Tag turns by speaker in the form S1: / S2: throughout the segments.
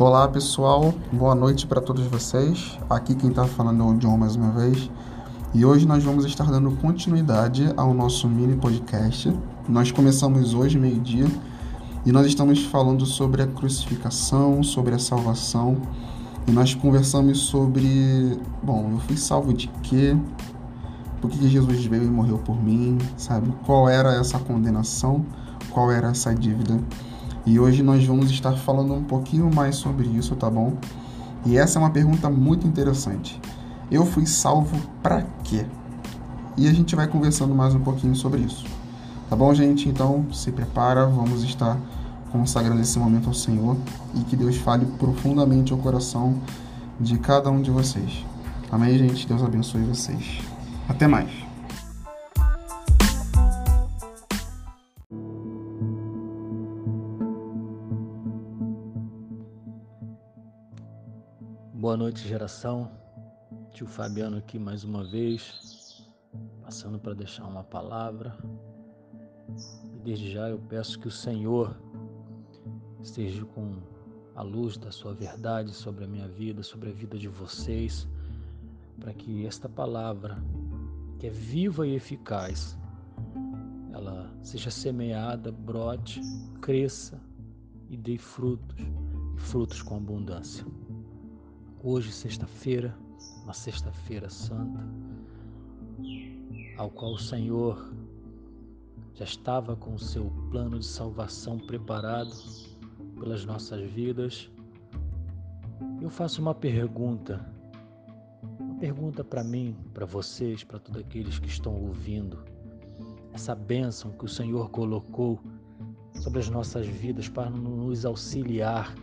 S1: Olá pessoal, boa noite para todos vocês. Aqui quem está falando é o John mais uma vez. E hoje nós vamos estar dando continuidade ao nosso mini podcast. Nós começamos hoje, meio-dia, e nós estamos falando sobre a crucificação, sobre a salvação. E nós conversamos sobre, bom, eu fui salvo de quê? Por que Jesus veio e morreu por mim? Sabe? Qual era essa condenação? Qual era essa dívida? E hoje nós vamos estar falando um pouquinho mais sobre isso, tá bom? E essa é uma pergunta muito interessante. Eu fui salvo para quê? E a gente vai conversando mais um pouquinho sobre isso. Tá bom, gente? Então, se prepara, vamos estar consagrando esse momento ao Senhor e que Deus fale profundamente ao coração de cada um de vocês. Amém, gente? Deus abençoe vocês. Até mais.
S2: Boa noite, geração. Tio Fabiano aqui mais uma vez, passando para deixar uma palavra. E desde já eu peço que o Senhor esteja com a luz da sua verdade sobre a minha vida, sobre a vida de vocês, para que esta palavra, que é viva e eficaz, ela seja semeada, brote, cresça e dê frutos, e frutos com abundância. Hoje, sexta-feira, uma sexta-feira santa, ao qual o Senhor já estava com o seu plano de salvação preparado pelas nossas vidas. Eu faço uma pergunta, uma pergunta para mim, para vocês, para todos aqueles que estão ouvindo. Essa bênção que o Senhor colocou sobre as nossas vidas para nos auxiliar,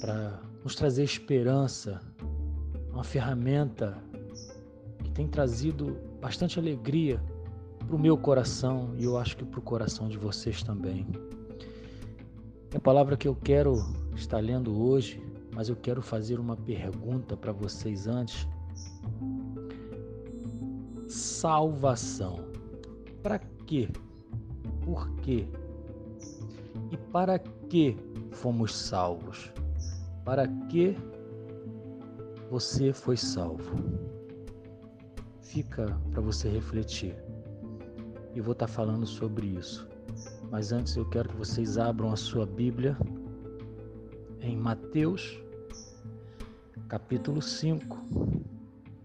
S2: para nos trazer esperança, uma ferramenta que tem trazido bastante alegria para o meu coração e eu acho que para o coração de vocês também. É a palavra que eu quero estar lendo hoje, mas eu quero fazer uma pergunta para vocês antes. Salvação. Para quê? Por quê? E para que fomos salvos? Para que você foi salvo? Fica para você refletir. E vou estar tá falando sobre isso. Mas antes eu quero que vocês abram a sua Bíblia em Mateus, capítulo 5,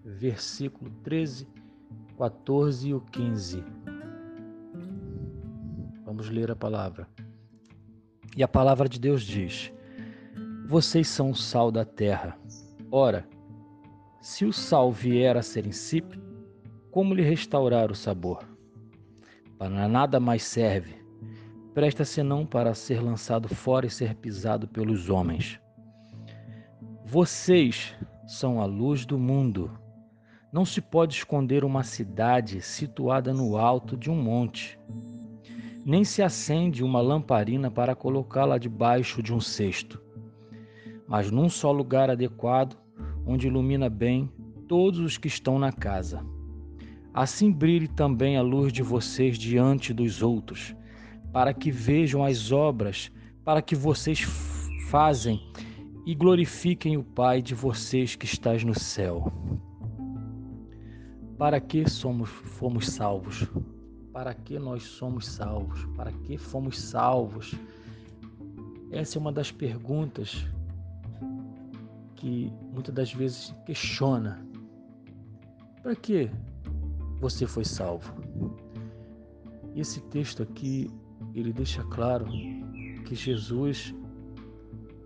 S2: versículo 13, 14 e o 15. Vamos ler a palavra. E a palavra de Deus diz: vocês são o sal da terra. Ora, se o sal vier a ser insípido, como lhe restaurar o sabor? Para nada mais serve, presta senão para ser lançado fora e ser pisado pelos homens. Vocês são a luz do mundo. Não se pode esconder uma cidade situada no alto de um monte. Nem se acende uma lamparina para colocá-la debaixo de um cesto mas num só lugar adequado, onde ilumina bem todos os que estão na casa. Assim brilhe também a luz de vocês diante dos outros, para que vejam as obras para que vocês fazem e glorifiquem o Pai de vocês que estás no céu. Para que somos fomos salvos? Para que nós somos salvos? Para que fomos salvos? Essa é uma das perguntas que muitas das vezes questiona: para que você foi salvo? Esse texto aqui, ele deixa claro que Jesus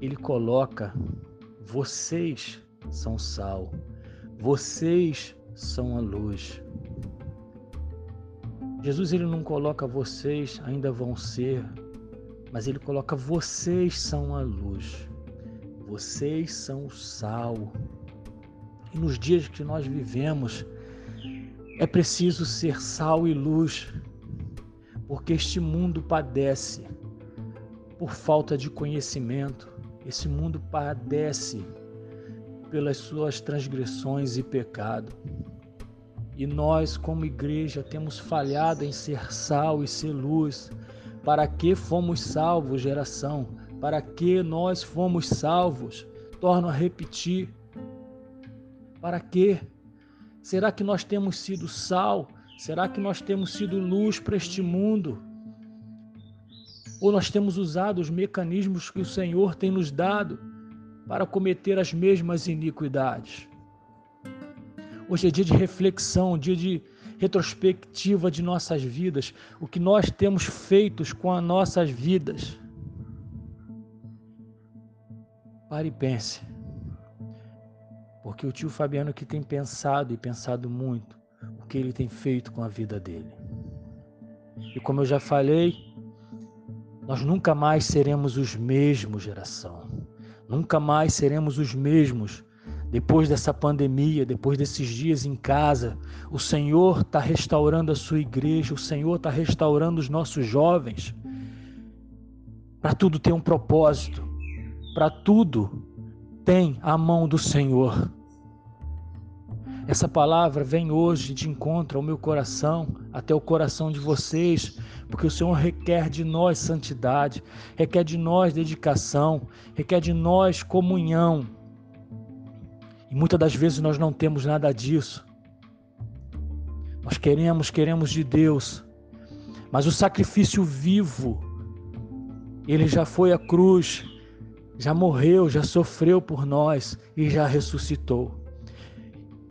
S2: ele coloca vocês são sal, vocês são a luz. Jesus ele não coloca vocês ainda vão ser, mas ele coloca vocês são a luz. Vocês são o sal. E nos dias que nós vivemos, é preciso ser sal e luz, porque este mundo padece por falta de conhecimento, esse mundo padece pelas suas transgressões e pecado. E nós, como igreja, temos falhado em ser sal e ser luz. Para que fomos salvos, geração? Para que nós fomos salvos? Torno a repetir. Para quê? Será que nós temos sido sal? Será que nós temos sido luz para este mundo? Ou nós temos usado os mecanismos que o Senhor tem nos dado para cometer as mesmas iniquidades? Hoje é dia de reflexão, dia de retrospectiva de nossas vidas, o que nós temos feito com as nossas vidas. Pare e pense. Porque o tio Fabiano que tem pensado e pensado muito o que ele tem feito com a vida dele. E como eu já falei, nós nunca mais seremos os mesmos, geração. Nunca mais seremos os mesmos. Depois dessa pandemia, depois desses dias em casa, o Senhor está restaurando a sua igreja, o Senhor está restaurando os nossos jovens. Para tudo tem um propósito, para tudo tem a mão do Senhor. Essa palavra vem hoje de encontro ao meu coração, até o coração de vocês, porque o Senhor requer de nós santidade, requer de nós dedicação, requer de nós comunhão. E muitas das vezes nós não temos nada disso. Nós queremos, queremos de Deus, mas o sacrifício vivo, ele já foi à cruz, já morreu, já sofreu por nós e já ressuscitou.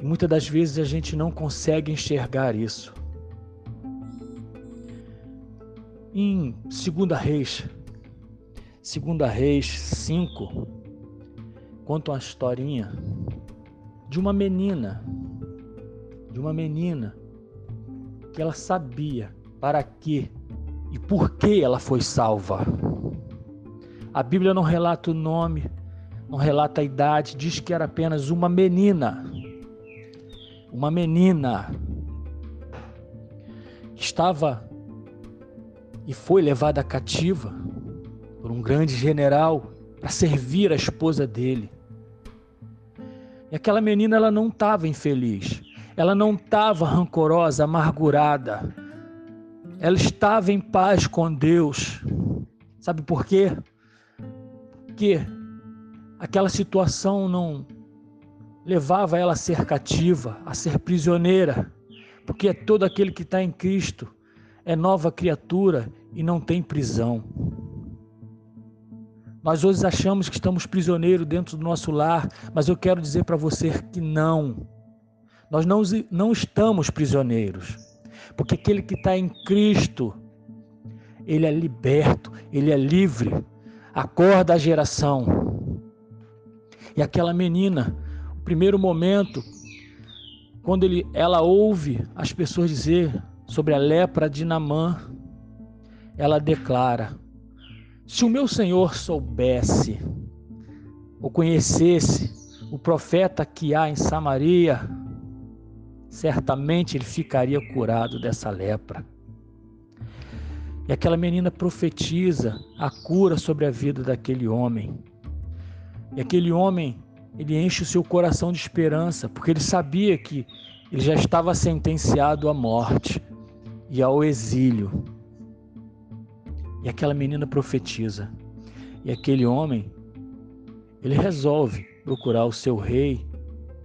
S2: Muitas das vezes a gente não consegue enxergar isso. Em 2 Reis, 2 Reis 5, conta uma historinha de uma menina, de uma menina que ela sabia para que e por que ela foi salva. A Bíblia não relata o nome, não relata a idade, diz que era apenas uma menina. Uma menina estava e foi levada cativa por um grande general para servir a esposa dele. E aquela menina ela não estava infeliz, ela não estava rancorosa, amargurada. Ela estava em paz com Deus. Sabe por quê? Porque aquela situação não levava ela a ser cativa, a ser prisioneira, porque todo aquele que está em Cristo é nova criatura e não tem prisão. Nós hoje achamos que estamos prisioneiros dentro do nosso lar, mas eu quero dizer para você que não. Nós não, não estamos prisioneiros, porque aquele que está em Cristo, ele é liberto, ele é livre. Acorda a geração. E aquela menina, o primeiro momento, quando ele, ela ouve as pessoas dizer sobre a lepra de Namã, ela declara: se o meu senhor soubesse ou conhecesse o profeta que há em Samaria, certamente ele ficaria curado dessa lepra. E aquela menina profetiza a cura sobre a vida daquele homem. E aquele homem, ele enche o seu coração de esperança, porque ele sabia que ele já estava sentenciado à morte e ao exílio. E aquela menina profetiza. E aquele homem, ele resolve procurar o seu rei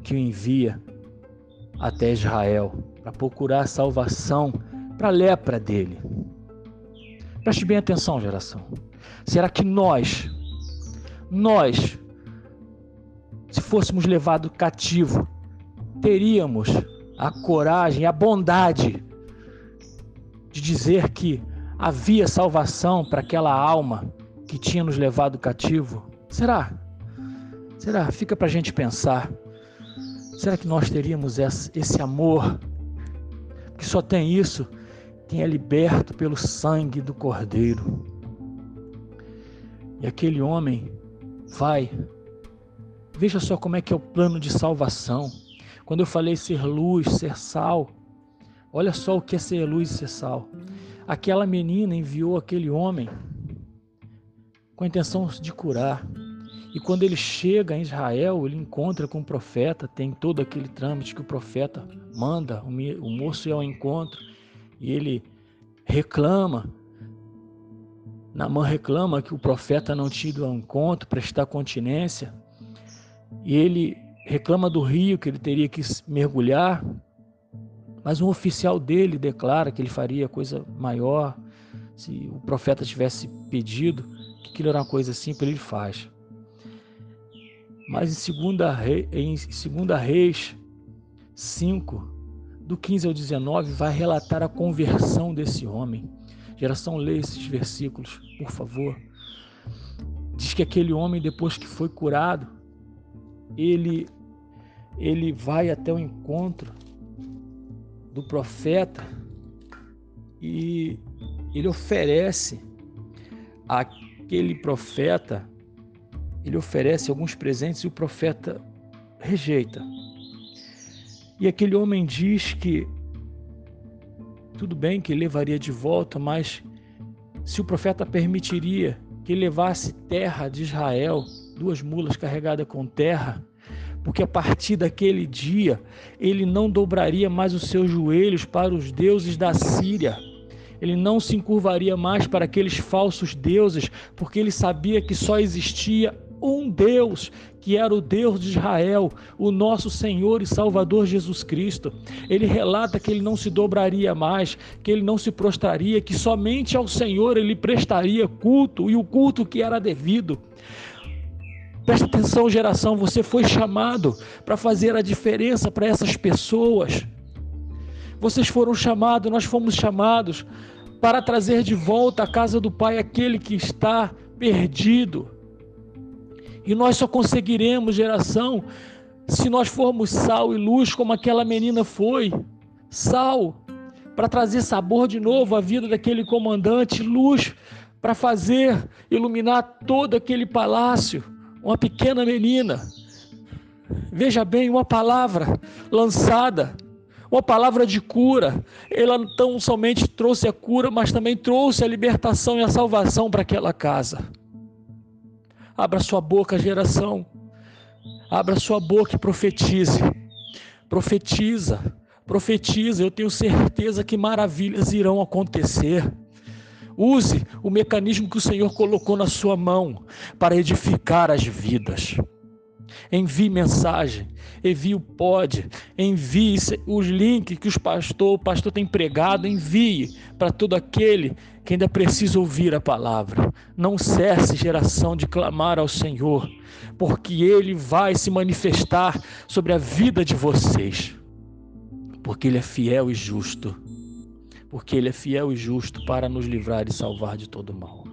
S2: que o envia até Israel para procurar salvação para a lepra dele. Preste bem atenção, geração. Será que nós, nós, se fôssemos levados cativo, teríamos a coragem, a bondade de dizer que havia salvação para aquela alma que tinha nos levado cativo? Será? Será? Fica para a gente pensar. Será que nós teríamos esse amor que só tem isso quem é liberto pelo sangue do Cordeiro? E aquele homem vai. Veja só como é que é o plano de salvação. Quando eu falei ser luz, ser sal, olha só o que é ser luz e ser sal aquela menina enviou aquele homem com a intenção de curar. E quando ele chega em Israel, ele encontra com o profeta, tem todo aquele trâmite que o profeta manda, o moço ir ao encontro, e ele reclama. Namã reclama que o profeta não tinha ido ao encontro, prestar continência, e ele reclama do rio que ele teria que mergulhar, mas um oficial dele declara que ele faria coisa maior se o profeta tivesse pedido, que aquilo era uma coisa simples, ele faz. Mas em segunda, rei, em segunda Reis 5, do 15 ao 19, vai relatar a conversão desse homem. Geração, lê esses versículos, por favor. Diz que aquele homem, depois que foi curado, ele, ele vai até o encontro do profeta e ele oferece àquele profeta, ele oferece alguns presentes e o profeta rejeita. E aquele homem diz que tudo bem que levaria de volta, mas se o profeta permitiria que levasse terra de Israel, duas mulas carregadas com terra, porque a partir daquele dia ele não dobraria mais os seus joelhos para os deuses da Síria. Ele não se encurvaria mais para aqueles falsos deuses, porque ele sabia que só existia um Deus, que era o Deus de Israel, o nosso Senhor e Salvador Jesus Cristo. Ele relata que ele não se dobraria mais, que ele não se prostraria, que somente ao Senhor ele prestaria culto e o culto que era devido. Presta atenção, geração, você foi chamado para fazer a diferença para essas pessoas. Vocês foram chamados, nós fomos chamados para trazer de volta à casa do Pai aquele que está perdido. E nós só conseguiremos, geração, se nós formos sal e luz, como aquela menina foi. Sal, para trazer sabor de novo à vida daquele comandante, luz, para fazer iluminar todo aquele palácio. Uma pequena menina. Veja bem, uma palavra lançada, uma palavra de cura. Ela não somente trouxe a cura, mas também trouxe a libertação e a salvação para aquela casa. Abra sua boca, geração. Abra sua boca e profetize. Profetiza, profetiza. Eu tenho certeza que maravilhas irão acontecer. Use o mecanismo que o Senhor colocou na sua mão para edificar as vidas. Envie mensagem, envie o pod, envie os links que os pastor, o pastor tem pregado, envie para todo aquele que ainda precisa ouvir a palavra. Não cesse, geração, de clamar ao Senhor, porque Ele vai se manifestar sobre a vida de vocês, porque Ele é fiel e justo, porque Ele é fiel e justo para nos livrar e salvar de todo mal.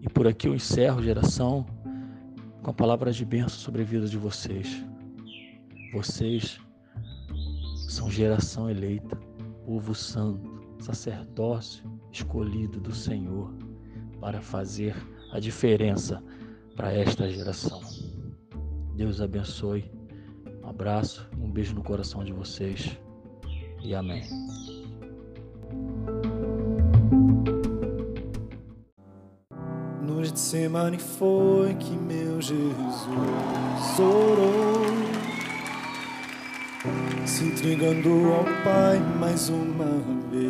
S2: E por aqui eu encerro, geração com a palavra de bênção sobre a vida de vocês. Vocês são geração eleita, povo santo, sacerdócio escolhido do Senhor para fazer a diferença para esta geração. Deus abençoe. Um abraço, um beijo no coração de vocês e amém.
S3: de semana foi que meu Jesus orou, se entregando ao Pai mais uma vez.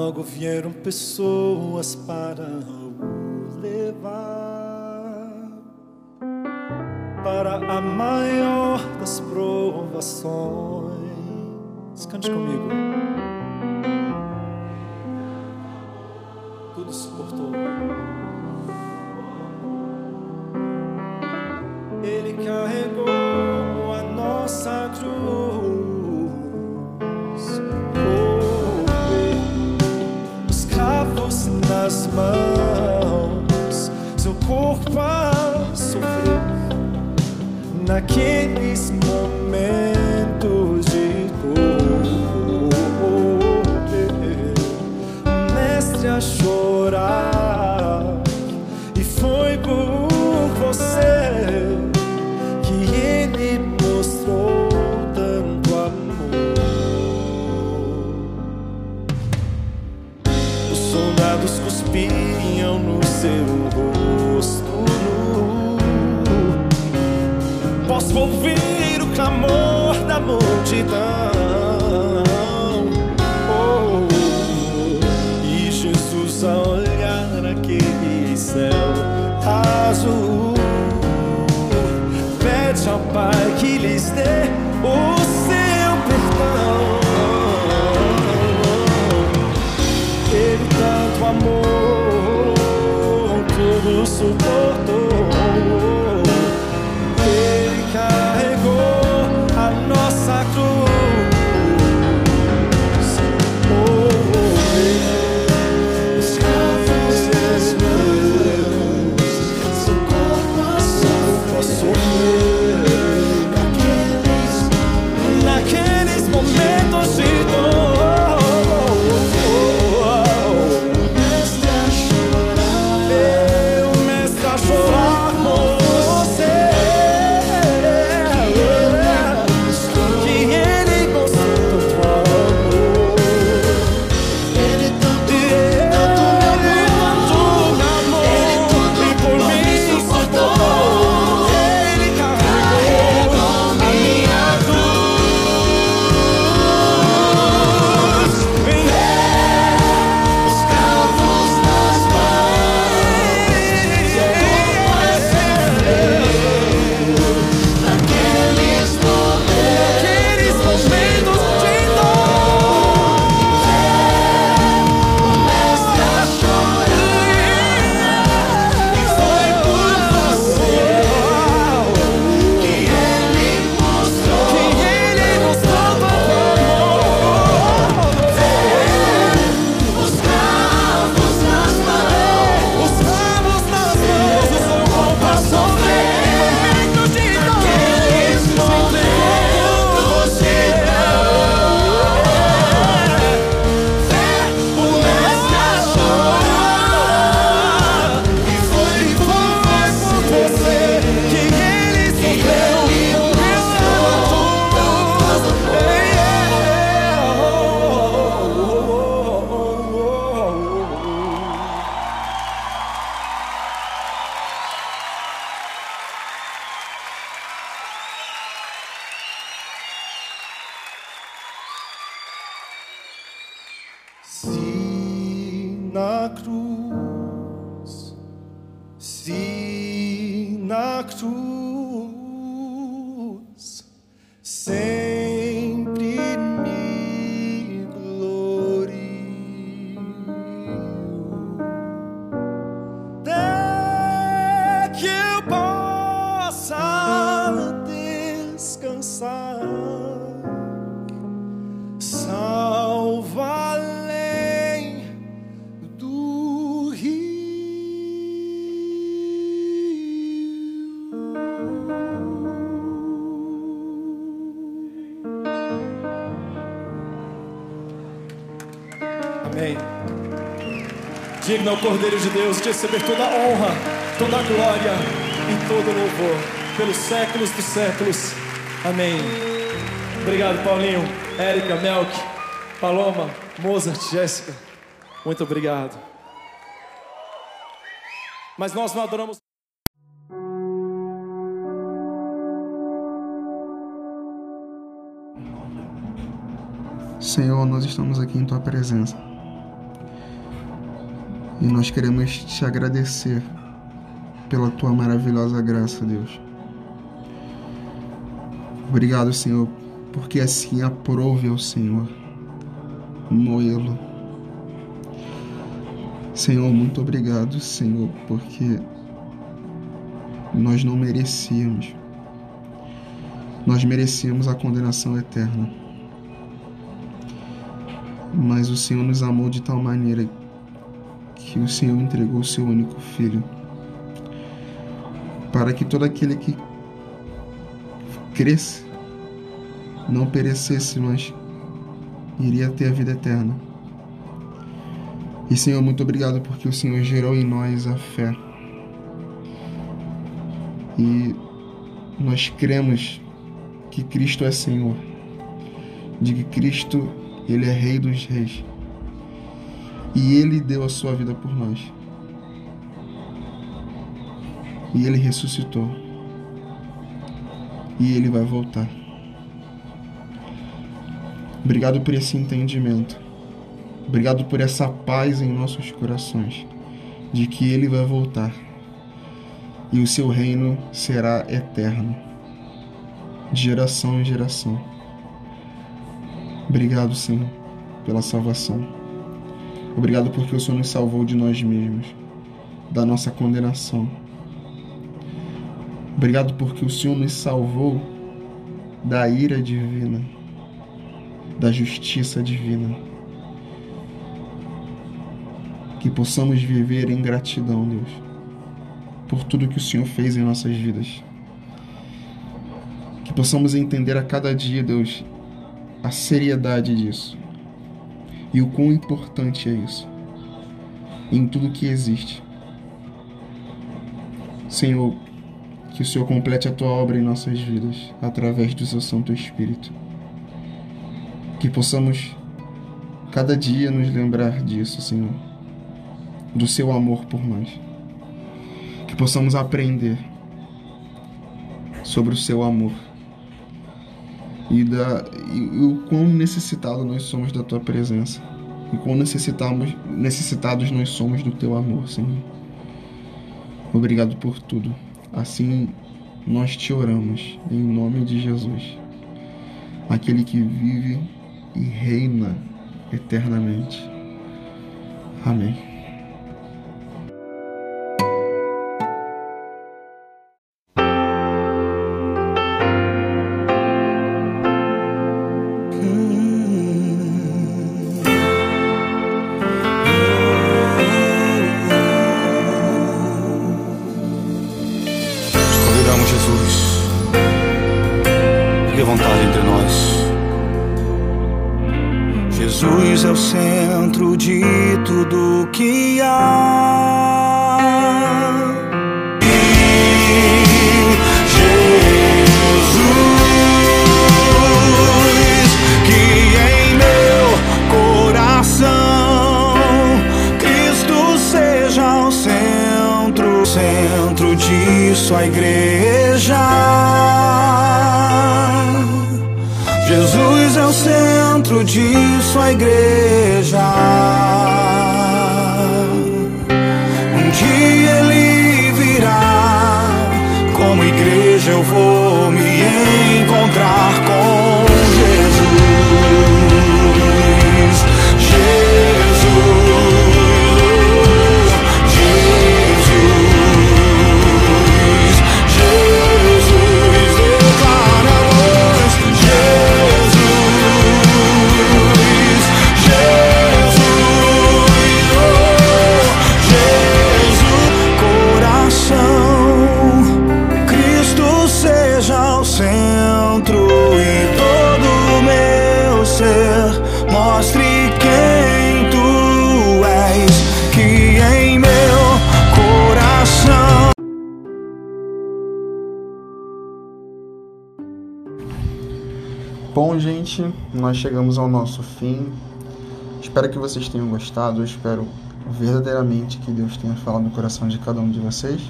S3: Logo vieram pessoas para o levar para a maior das provações. Cante comigo. soldados cuspiam no seu rosto nu. Posso ouvir o clamor da multidão. Oh, oh. E Jesus a olhar aquele céu azul, pede ao Pai que lhes dê o Digno é o Cordeiro de Deus de receber toda a honra, toda a glória e todo o louvor pelos séculos dos séculos. Amém. Obrigado, Paulinho, Érica, Melk, Paloma, Mozart, Jéssica. Muito obrigado. Mas nós não adoramos.
S1: Senhor, nós estamos aqui em tua presença. E nós queremos te agradecer pela tua maravilhosa graça, Deus. Obrigado, Senhor, porque assim aprove ao Senhor moê-lo. Senhor, muito obrigado, Senhor, porque nós não merecíamos. Nós merecíamos a condenação eterna. Mas o Senhor nos amou de tal maneira que o Senhor entregou o seu único filho para que todo aquele que cresce não perecesse, mas iria ter a vida eterna. E Senhor, muito obrigado porque o Senhor gerou em nós a fé. E nós cremos que Cristo é Senhor, de que Cristo ele é Rei dos Reis. E ele deu a sua vida por nós. E ele ressuscitou. E ele vai voltar. Obrigado por esse entendimento. Obrigado por essa paz em nossos corações, de que ele vai voltar e o seu reino será eterno. de geração em geração. Obrigado, Senhor, pela salvação. Obrigado porque o Senhor nos salvou de nós mesmos, da nossa condenação. Obrigado porque o Senhor nos salvou da ira divina, da justiça divina. Que possamos viver em gratidão, Deus, por tudo que o Senhor fez em nossas vidas. Que possamos entender a cada dia, Deus, a seriedade disso e o quão importante é isso em tudo que existe. Senhor, que o Senhor complete a tua obra em nossas vidas através do seu Santo Espírito. Que possamos cada dia nos lembrar disso, Senhor, do seu amor por nós. Que possamos aprender sobre o seu amor e, da, e, e o quão necessitado nós somos da tua presença e quão necessitamos, necessitados nós somos do teu amor, Senhor. Obrigado por tudo. Assim nós te oramos, em nome de Jesus, aquele que vive e reina eternamente. Amém.
S4: Que há. Jesus, que em meu coração Cristo seja o centro, centro disso a igreja. Jesus é o centro de sua igreja. Um dia
S1: Bom, gente, nós chegamos ao nosso fim. Espero que vocês tenham gostado. Eu espero verdadeiramente que Deus tenha falado no coração de cada um de vocês,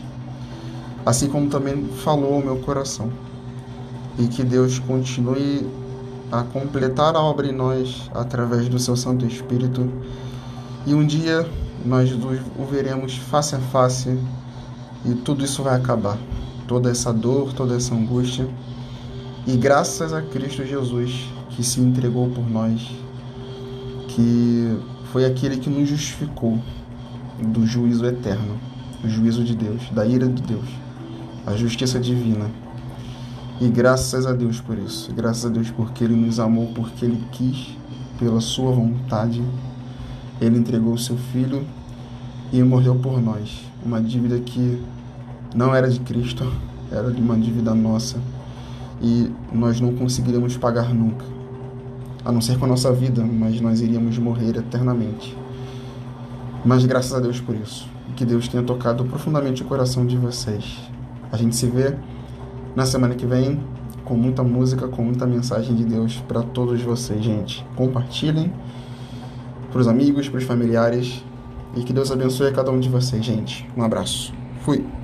S1: assim como também falou o meu coração. E que Deus continue a completar a obra em nós através do seu Santo Espírito. E um dia nós o veremos face a face e tudo isso vai acabar. Toda essa dor, toda essa angústia e graças a Cristo Jesus que se entregou por nós, que foi aquele que nos justificou do juízo eterno, o juízo de Deus, da ira de Deus, a justiça divina. E graças a Deus por isso, graças a Deus porque Ele nos amou, porque Ele quis, pela Sua vontade, Ele entregou o Seu Filho e morreu por nós. Uma dívida que não era de Cristo, era de uma dívida nossa e nós não conseguiríamos pagar nunca, a não ser com a nossa vida, mas nós iríamos morrer eternamente. Mas graças a Deus por isso, que Deus tenha tocado profundamente o coração de vocês. A gente se vê na semana que vem com muita música, com muita mensagem de Deus para todos vocês, gente. Compartilhem para os amigos, para os familiares e que Deus abençoe a cada um de vocês, gente. Um abraço. Fui.